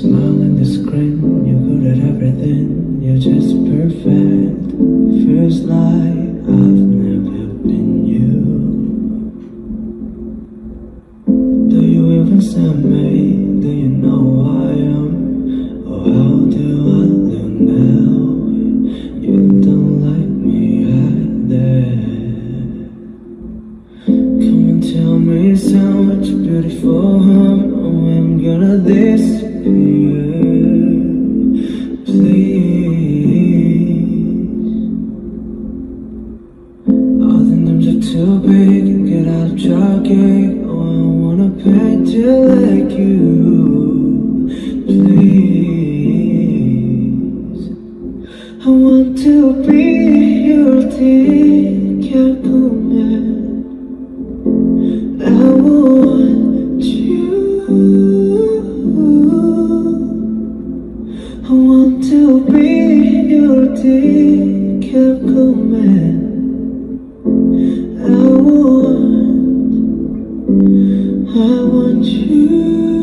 smile in the screen, you're good at everything, you're just perfect. Feels like I've never been you. Do you even send me? Do you know who I am? Or how do I look now? You don't like me either. Come and tell me it's so much beautiful, home. Oh, I'm gonna this. Too big. Get out of. Oh, I wanna paint you like you. Please. I want to be your man. I want to be your dear man I want I want you.